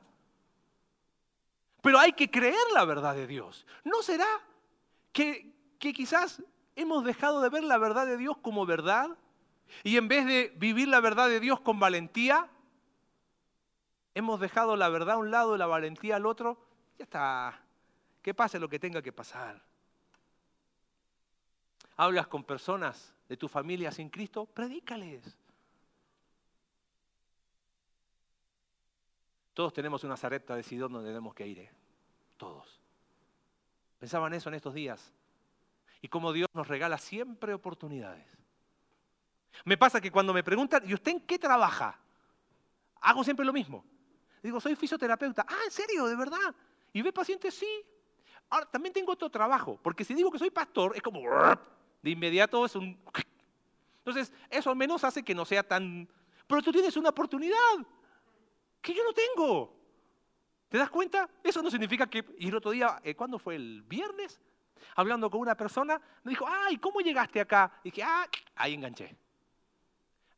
Pero hay que creer la verdad de Dios. ¿No será que, que quizás hemos dejado de ver la verdad de Dios como verdad? Y en vez de vivir la verdad de Dios con valentía, hemos dejado la verdad a un lado y la valentía al otro ya está. Que pase lo que tenga que pasar. Hablas con personas de tu familia sin Cristo, predícales. Todos tenemos una zareta de Sidón donde tenemos que ir, ¿eh? todos. Pensaban eso en estos días. Y cómo Dios nos regala siempre oportunidades. Me pasa que cuando me preguntan, ¿y usted en qué trabaja? Hago siempre lo mismo. Digo, soy fisioterapeuta. Ah, ¿en serio? ¿De verdad? ¿Y ve pacientes? Sí. Ahora, también tengo otro trabajo, porque si digo que soy pastor, es como, de inmediato es un... Entonces, eso al menos hace que no sea tan... Pero tú tienes una oportunidad que yo no tengo. ¿Te das cuenta? Eso no significa que... Y el otro día, eh, ¿cuándo fue? ¿El viernes? Hablando con una persona, me dijo, ay, ¿cómo llegaste acá? Y dije, ah, ahí enganché.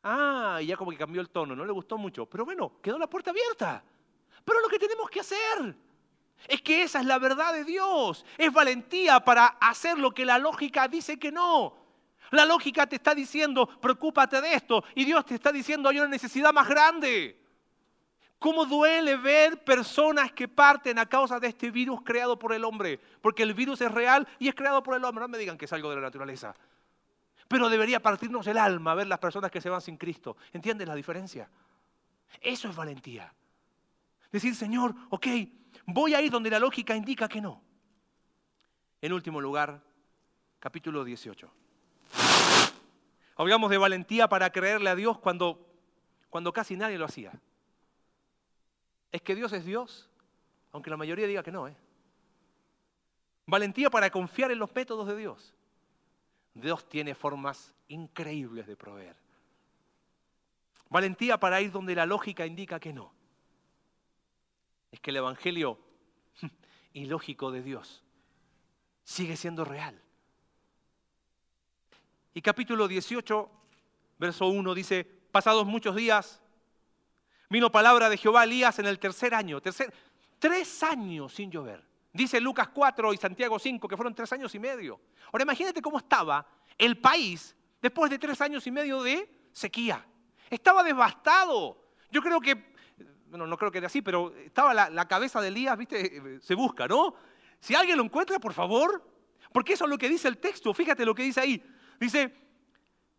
Ah, y ya como que cambió el tono, no le gustó mucho. Pero bueno, quedó la puerta abierta. Pero lo que tenemos que hacer es que esa es la verdad de Dios. Es valentía para hacer lo que la lógica dice que no. La lógica te está diciendo, preocúpate de esto. Y Dios te está diciendo, hay una necesidad más grande. ¿Cómo duele ver personas que parten a causa de este virus creado por el hombre? Porque el virus es real y es creado por el hombre. No me digan que es algo de la naturaleza. Pero debería partirnos el alma ver las personas que se van sin Cristo. ¿Entiendes la diferencia? Eso es valentía. Decir, Señor, ok, voy a ir donde la lógica indica que no. En último lugar, capítulo 18. Hablamos de valentía para creerle a Dios cuando, cuando casi nadie lo hacía. Es que Dios es Dios, aunque la mayoría diga que no. ¿eh? Valentía para confiar en los métodos de Dios. Dios tiene formas increíbles de proveer. Valentía para ir donde la lógica indica que no. Es que el Evangelio ilógico de Dios sigue siendo real. Y capítulo 18, verso 1 dice, pasados muchos días, vino palabra de Jehová a Elías en el tercer año, tercer, tres años sin llover. Dice Lucas 4 y Santiago 5 que fueron tres años y medio. Ahora imagínate cómo estaba el país después de tres años y medio de sequía. Estaba devastado. Yo creo que, bueno, no creo que era así, pero estaba la, la cabeza de Elías, viste, se busca, ¿no? Si alguien lo encuentra, por favor, porque eso es lo que dice el texto. Fíjate lo que dice ahí. Dice,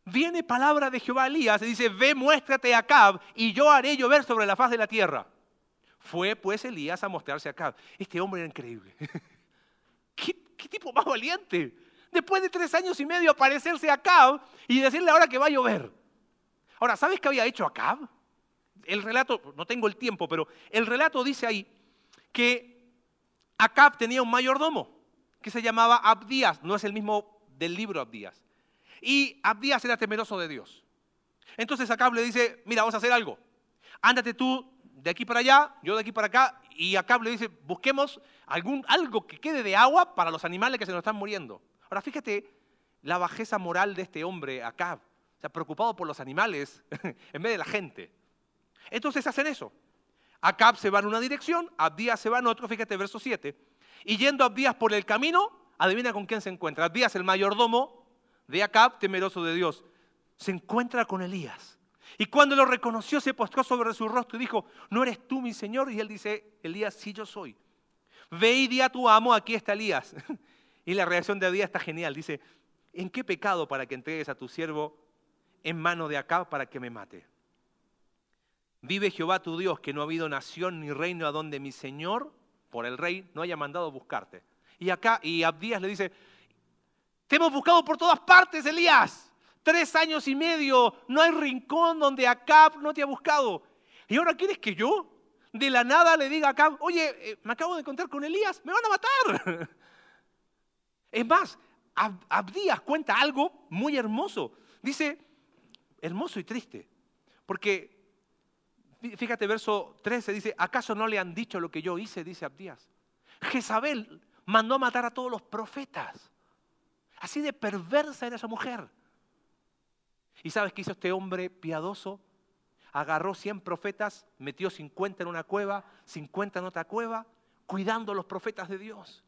viene palabra de Jehová a Elías y dice, ve, muéstrate a Acab y yo haré llover sobre la faz de la tierra. Fue pues Elías a mostrarse a Acab. Este hombre era increíble. ¿Qué, tipo más valiente? Después de tres años y medio aparecerse a Acab y decirle ahora que va a llover. Ahora, ¿sabes qué había hecho Acab? El relato, no tengo el tiempo, pero el relato dice ahí que Acab tenía un mayordomo que se llamaba Abdías, no es el mismo del libro Abdías. Y Abdías era temeroso de Dios. Entonces Acab le dice, mira, vamos a hacer algo. Ándate tú de aquí para allá, yo de aquí para acá, y Acab le dice, busquemos algún, algo que quede de agua para los animales que se nos están muriendo. Ahora fíjate la bajeza moral de este hombre, Acab, o sea, preocupado por los animales en vez de la gente. Entonces hacen eso. Acab se va en una dirección, Abdías se va en otro, fíjate verso 7. Y yendo Abdías por el camino, adivina con quién se encuentra. Abdías, el mayordomo de Acab, temeroso de Dios, se encuentra con Elías. Y cuando lo reconoció, se postró sobre su rostro y dijo, ¿no eres tú mi Señor? Y él dice, Elías, sí yo soy. Ve y di a tu amo, aquí está Elías. Y la reacción de Abdías está genial. Dice, ¿en qué pecado para que entregues a tu siervo en mano de Acab para que me mate? Vive Jehová tu Dios, que no ha habido nación ni reino a donde mi Señor, por el rey, no haya mandado buscarte. Y acá, y Abdías le dice, te hemos buscado por todas partes, Elías. Tres años y medio, no hay rincón donde Acab no te ha buscado. Y ahora quieres que yo de la nada le diga a Acab, oye, eh, me acabo de encontrar con Elías, me van a matar. Es más, Abdías cuenta algo muy hermoso. Dice, hermoso y triste. Porque, fíjate, verso 13 dice, ¿acaso no le han dicho lo que yo hice? Dice Abdías. Jezabel mandó matar a todos los profetas. Así de perversa era esa mujer. ¿Y sabes qué hizo este hombre piadoso? Agarró 100 profetas, metió 50 en una cueva, 50 en otra cueva, cuidando a los profetas de Dios.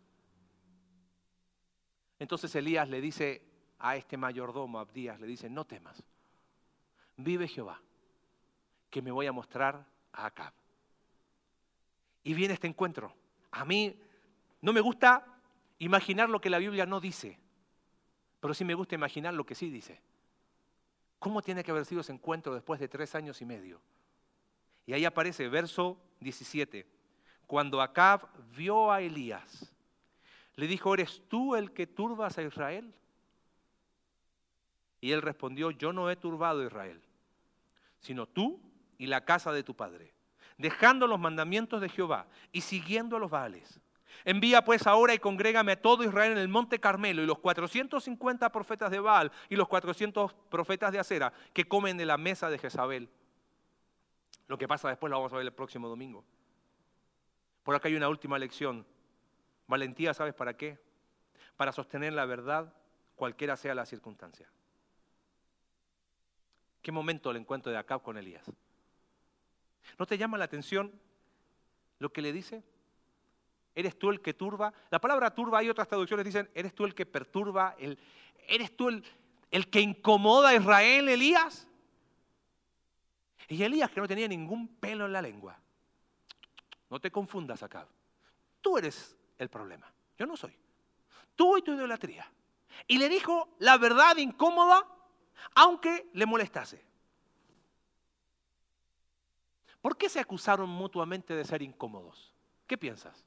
Entonces Elías le dice a este mayordomo, Abdías, le dice, no temas, vive Jehová, que me voy a mostrar a Acab. Y viene este encuentro. A mí no me gusta imaginar lo que la Biblia no dice. Pero sí me gusta imaginar lo que sí dice. ¿Cómo tiene que haber sido ese encuentro después de tres años y medio? Y ahí aparece verso 17. Cuando Acab vio a Elías, le dijo, ¿eres tú el que turbas a Israel? Y él respondió, yo no he turbado a Israel, sino tú y la casa de tu padre, dejando los mandamientos de Jehová y siguiendo a los Baales. Envía pues ahora y congrégame a todo Israel en el monte Carmelo y los 450 profetas de Baal y los 400 profetas de Acera que comen de la mesa de Jezabel. Lo que pasa después lo vamos a ver el próximo domingo. Por acá hay una última lección. Valentía, ¿sabes para qué? Para sostener la verdad, cualquiera sea la circunstancia. ¿Qué momento el encuentro de Acab con Elías? ¿No te llama la atención lo que le dice? ¿Eres tú el que turba? La palabra turba, hay otras traducciones que dicen, ¿eres tú el que perturba? El, ¿Eres tú el, el que incomoda a Israel, Elías? Y Elías que no tenía ningún pelo en la lengua. No te confundas acá. Tú eres el problema. Yo no soy. Tú y tu idolatría. Y le dijo la verdad incómoda, aunque le molestase. ¿Por qué se acusaron mutuamente de ser incómodos? ¿Qué piensas?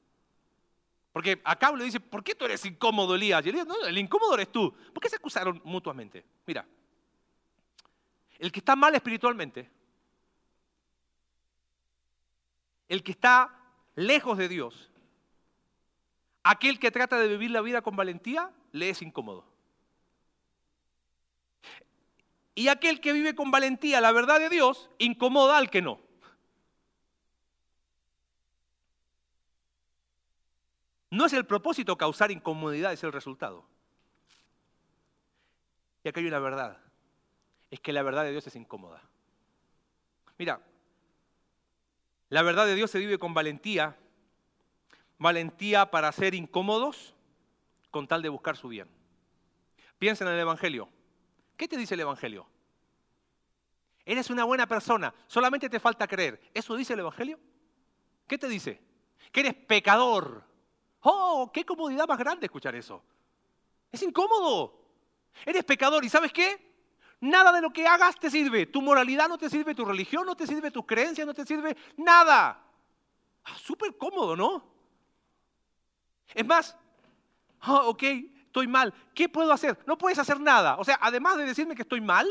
Porque acá le dice, ¿por qué tú eres incómodo, Elías? Y Elías, no, el incómodo eres tú. ¿Por qué se acusaron mutuamente? Mira, el que está mal espiritualmente, el que está lejos de Dios, aquel que trata de vivir la vida con valentía, le es incómodo. Y aquel que vive con valentía la verdad de Dios incomoda al que no. No es el propósito causar incomodidad, es el resultado. Y acá hay una verdad, es que la verdad de Dios es incómoda. Mira, la verdad de Dios se vive con valentía, valentía para ser incómodos con tal de buscar su bien. Piensa en el Evangelio. ¿Qué te dice el Evangelio? Eres una buena persona, solamente te falta creer. ¿Eso dice el Evangelio? ¿Qué te dice? Que eres pecador. Oh, qué comodidad más grande escuchar eso. Es incómodo. Eres pecador y ¿sabes qué? Nada de lo que hagas te sirve. Tu moralidad no te sirve, tu religión no te sirve, tu creencia no te sirve, nada. Ah, súper cómodo, ¿no? Es más, oh, ok, estoy mal. ¿Qué puedo hacer? No puedes hacer nada. O sea, además de decirme que estoy mal,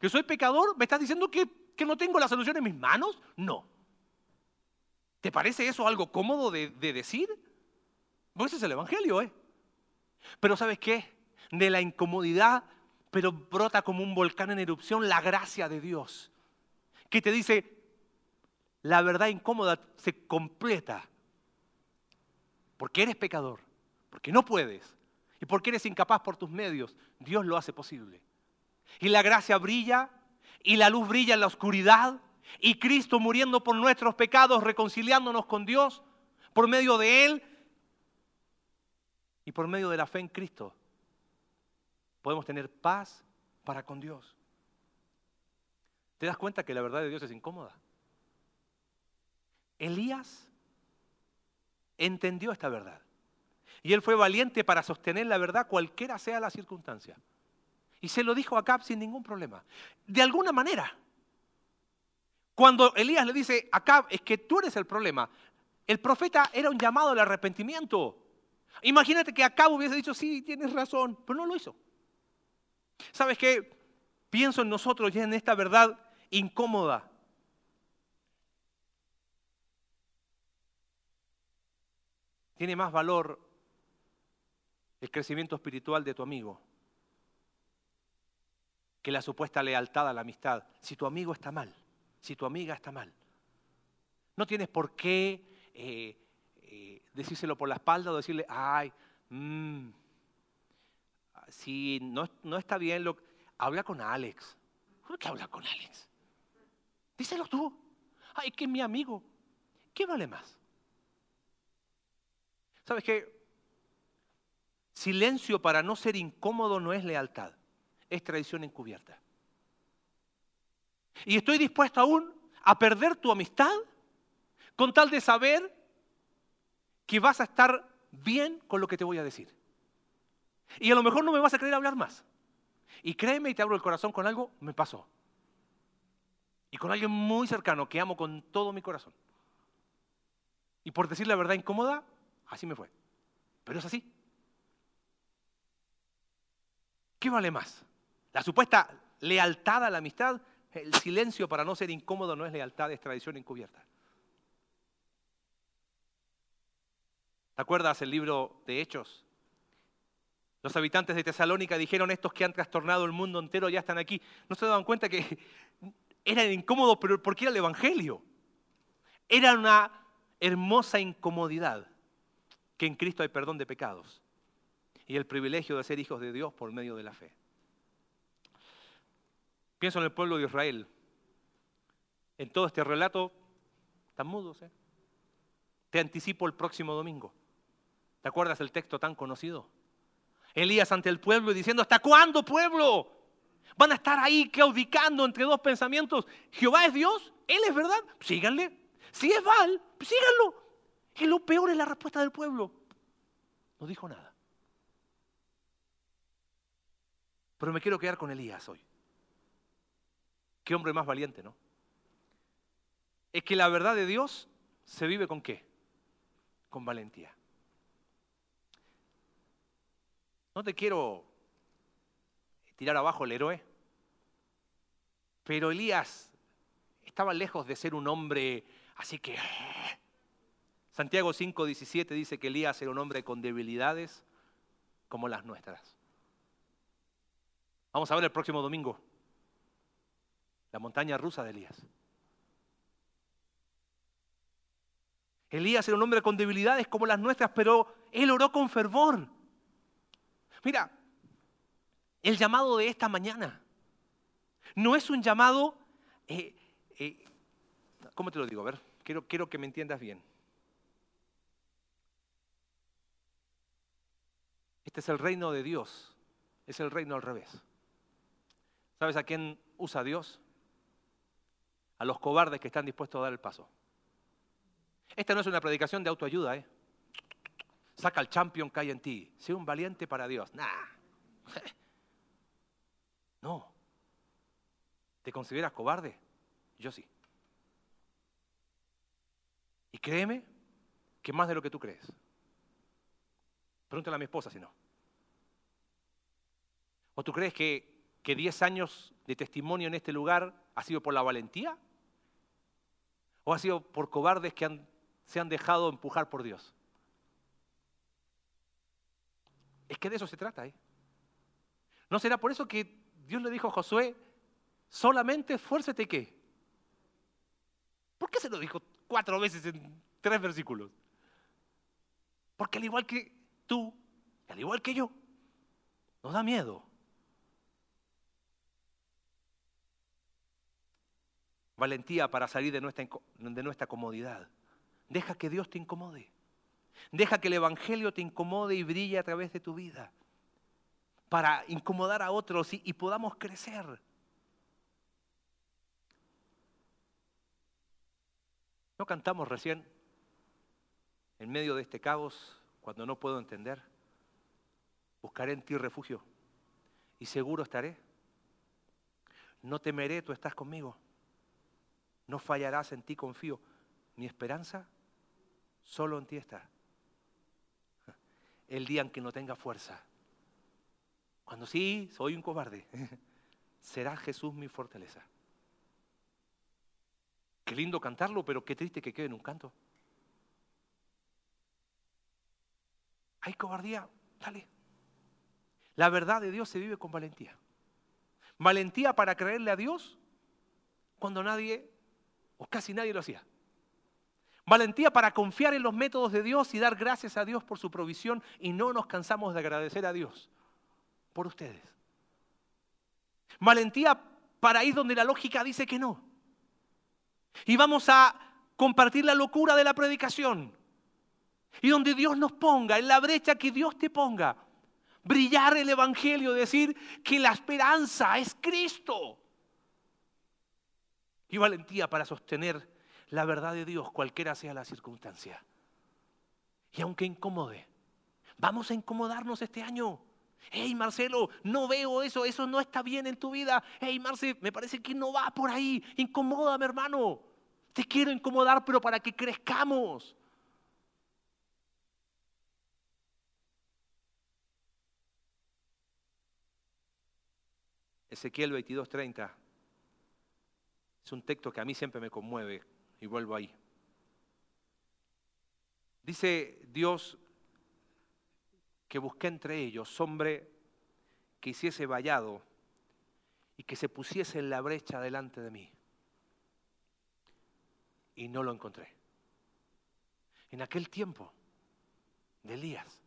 que soy pecador, ¿me estás diciendo que, que no tengo la solución en mis manos? No. ¿Te parece eso algo cómodo de, de decir? Pues ese es el Evangelio, ¿eh? Pero ¿sabes qué? De la incomodidad, pero brota como un volcán en erupción la gracia de Dios, que te dice, la verdad incómoda se completa, porque eres pecador, porque no puedes, y porque eres incapaz por tus medios, Dios lo hace posible. Y la gracia brilla, y la luz brilla en la oscuridad, y Cristo muriendo por nuestros pecados, reconciliándonos con Dios, por medio de Él, y por medio de la fe en Cristo podemos tener paz para con Dios. ¿Te das cuenta que la verdad de Dios es incómoda? Elías entendió esta verdad. Y él fue valiente para sostener la verdad cualquiera sea la circunstancia. Y se lo dijo a Acab sin ningún problema. De alguna manera, cuando Elías le dice Acab, es que tú eres el problema, el profeta era un llamado al arrepentimiento. Imagínate que Acabo hubiese dicho, sí, tienes razón, pero no lo hizo. ¿Sabes qué? Pienso en nosotros y en esta verdad incómoda. Tiene más valor el crecimiento espiritual de tu amigo que la supuesta lealtad a la amistad. Si tu amigo está mal, si tu amiga está mal, no tienes por qué eh, decírselo por la espalda o decirle, ay, mmm, si no, no, está bien, lo, habla con Alex. ¿Cómo que habla con Alex? Díselo tú. Ay, que es mi amigo. ¿Qué vale más? ¿Sabes qué? Silencio para no ser incómodo no es lealtad, es traición encubierta. Y estoy dispuesto aún a perder tu amistad con tal de saber que vas a estar bien con lo que te voy a decir. Y a lo mejor no me vas a querer hablar más. Y créeme y te abro el corazón con algo, me pasó. Y con alguien muy cercano que amo con todo mi corazón. Y por decir la verdad incómoda, así me fue. Pero es así. ¿Qué vale más? La supuesta lealtad a la amistad, el silencio para no ser incómodo no es lealtad, es tradición encubierta. ¿Te acuerdas el libro de Hechos? Los habitantes de Tesalónica dijeron, estos que han trastornado el mundo entero ya están aquí. No se daban cuenta que era incómodo, pero porque era el Evangelio. Era una hermosa incomodidad que en Cristo hay perdón de pecados y el privilegio de ser hijos de Dios por medio de la fe. Pienso en el pueblo de Israel. En todo este relato, están mudos. ¿eh? Te anticipo el próximo domingo. ¿Te acuerdas el texto tan conocido? Elías ante el pueblo y diciendo, ¿hasta cuándo pueblo? Van a estar ahí claudicando entre dos pensamientos. Jehová es Dios, Él es verdad, síganle. Si es Baal, síganlo. Y lo peor es la respuesta del pueblo. No dijo nada. Pero me quiero quedar con Elías hoy. Qué hombre más valiente, ¿no? Es que la verdad de Dios se vive con qué? Con valentía. No te quiero tirar abajo el héroe, pero Elías estaba lejos de ser un hombre así que... Santiago 5:17 dice que Elías era un hombre con debilidades como las nuestras. Vamos a ver el próximo domingo La montaña rusa de Elías. Elías era un hombre con debilidades como las nuestras, pero él oró con fervor. Mira, el llamado de esta mañana no es un llamado, eh, eh, ¿cómo te lo digo? A ver, quiero, quiero que me entiendas bien. Este es el reino de Dios, es el reino al revés. ¿Sabes a quién usa Dios? A los cobardes que están dispuestos a dar el paso. Esta no es una predicación de autoayuda, ¿eh? Saca el champion que hay en ti. Sé un valiente para Dios. Nah. No. ¿Te consideras cobarde? Yo sí. Y créeme que más de lo que tú crees. Pregúntale a mi esposa si no. ¿O tú crees que, que 10 años de testimonio en este lugar ha sido por la valentía? ¿O ha sido por cobardes que se han dejado empujar por Dios? Es que de eso se trata. ¿eh? ¿No será por eso que Dios le dijo a Josué, solamente esfuércete qué? ¿Por qué se lo dijo cuatro veces en tres versículos? Porque al igual que tú, al igual que yo, nos da miedo. Valentía para salir de nuestra, de nuestra comodidad. Deja que Dios te incomode. Deja que el Evangelio te incomode y brille a través de tu vida. Para incomodar a otros y, podamos crecer. ¿No cantamos recién en medio de este caos cuando no puedo entender? Buscaré en ti refugio y seguro estaré. No temeré, tú estás conmigo. No fallarás en ti, confío. Mi esperanza solo en ti está. El día en que no tenga fuerza. Cuando sí, soy un cobarde. Será Jesús mi fortaleza. Qué lindo cantarlo, pero qué triste que quede en un canto. Hay cobardía, dale. La verdad de Dios se vive con valentía. Valentía para creerle a Dios cuando nadie o casi nadie lo hacía. Valentía para confiar en los métodos de Dios y dar gracias a Dios por su provisión y no nos cansamos de agradecer a Dios por ustedes. Valentía para ir donde la lógica dice que no. Y vamos a compartir la locura de la predicación. Y donde Dios nos ponga, en la brecha que Dios te ponga, brillar el Evangelio, decir que la esperanza es Cristo y valentía para sostener la verdad de Dios, cualquiera sea la circunstancia. Y aunque incomode, vamos a incomodarnos este año. Hey Marcelo, no veo eso, eso no está bien en tu vida. Hey Marcelo, me parece que no va por ahí. Incomódame, hermano. Te quiero incomodar, pero para que crezcamos. Ezequiel 22:30 es un texto que a mí siempre me conmueve y vuelvo ahí. Dice Dios que busqué entre ellos hombre que hiciese vallado y que se pusiese en la brecha delante de mí. Y no lo encontré. En aquel tiempo de Elías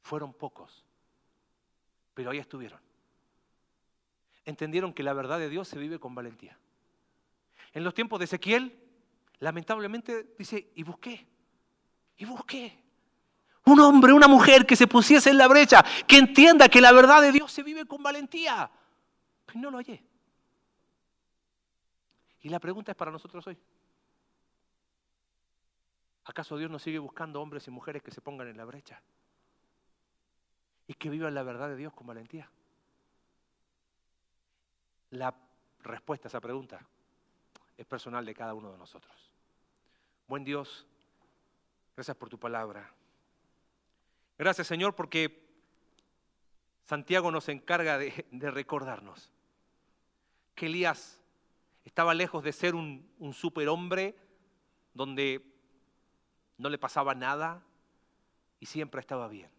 fueron pocos, pero ahí estuvieron entendieron que la verdad de Dios se vive con valentía. En los tiempos de Ezequiel, lamentablemente dice, y busqué, y busqué. Un hombre, una mujer que se pusiese en la brecha, que entienda que la verdad de Dios se vive con valentía. Pero no lo hallé. Y la pregunta es para nosotros hoy. ¿Acaso Dios nos sigue buscando hombres y mujeres que se pongan en la brecha? Y que vivan la verdad de Dios con valentía. La respuesta a esa pregunta es personal de cada uno de nosotros. Buen Dios, gracias por tu palabra. Gracias Señor porque Santiago nos encarga de, recordarnos que Elías estaba lejos de ser un, un superhombre donde no le pasaba nada y siempre estaba bien.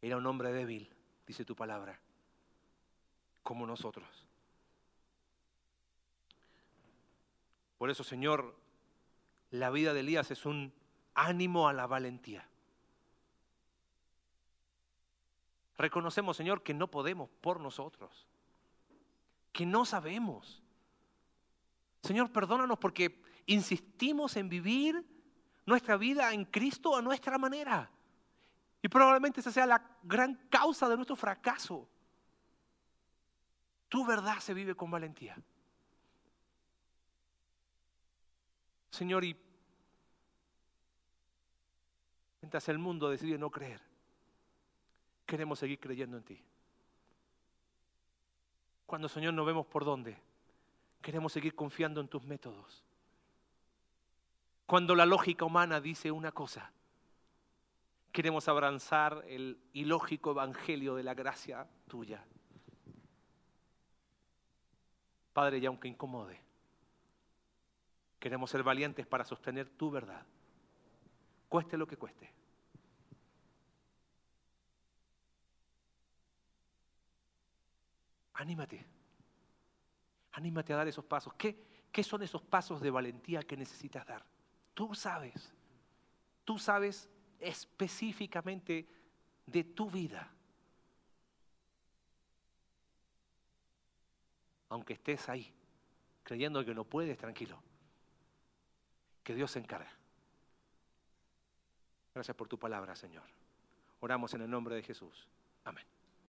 Era un hombre débil dice tu palabra. como nosotros. Por eso, Señor, la vida de Elías es un ánimo a la valentía. Reconocemos, Señor, que no podemos por nosotros, que no sabemos. Señor, perdónanos porque insistimos en vivir nuestra vida en Cristo a nuestra manera. Y probablemente esa sea la gran causa de nuestro fracaso. Tu verdad se vive con valentía. Señor, y mientras el mundo decide no creer, queremos seguir creyendo en ti. Cuando, Señor, no vemos por dónde, queremos seguir confiando en tus métodos. Cuando la lógica humana dice una cosa, queremos abrazar el ilógico evangelio de la gracia tuya. Padre, y aunque incomode, queremos ser valientes para sostener tu verdad, cueste lo que cueste. Anímate, anímate a dar esos pasos. ¿Qué, ¿Qué son esos pasos de valentía que necesitas dar? Tú sabes, tú sabes específicamente de tu vida. Aunque estés ahí, creyendo que no puedes, tranquilo. Que Dios se encarga. Gracias por tu palabra, Señor. Oramos en el nombre de Jesús. Amén.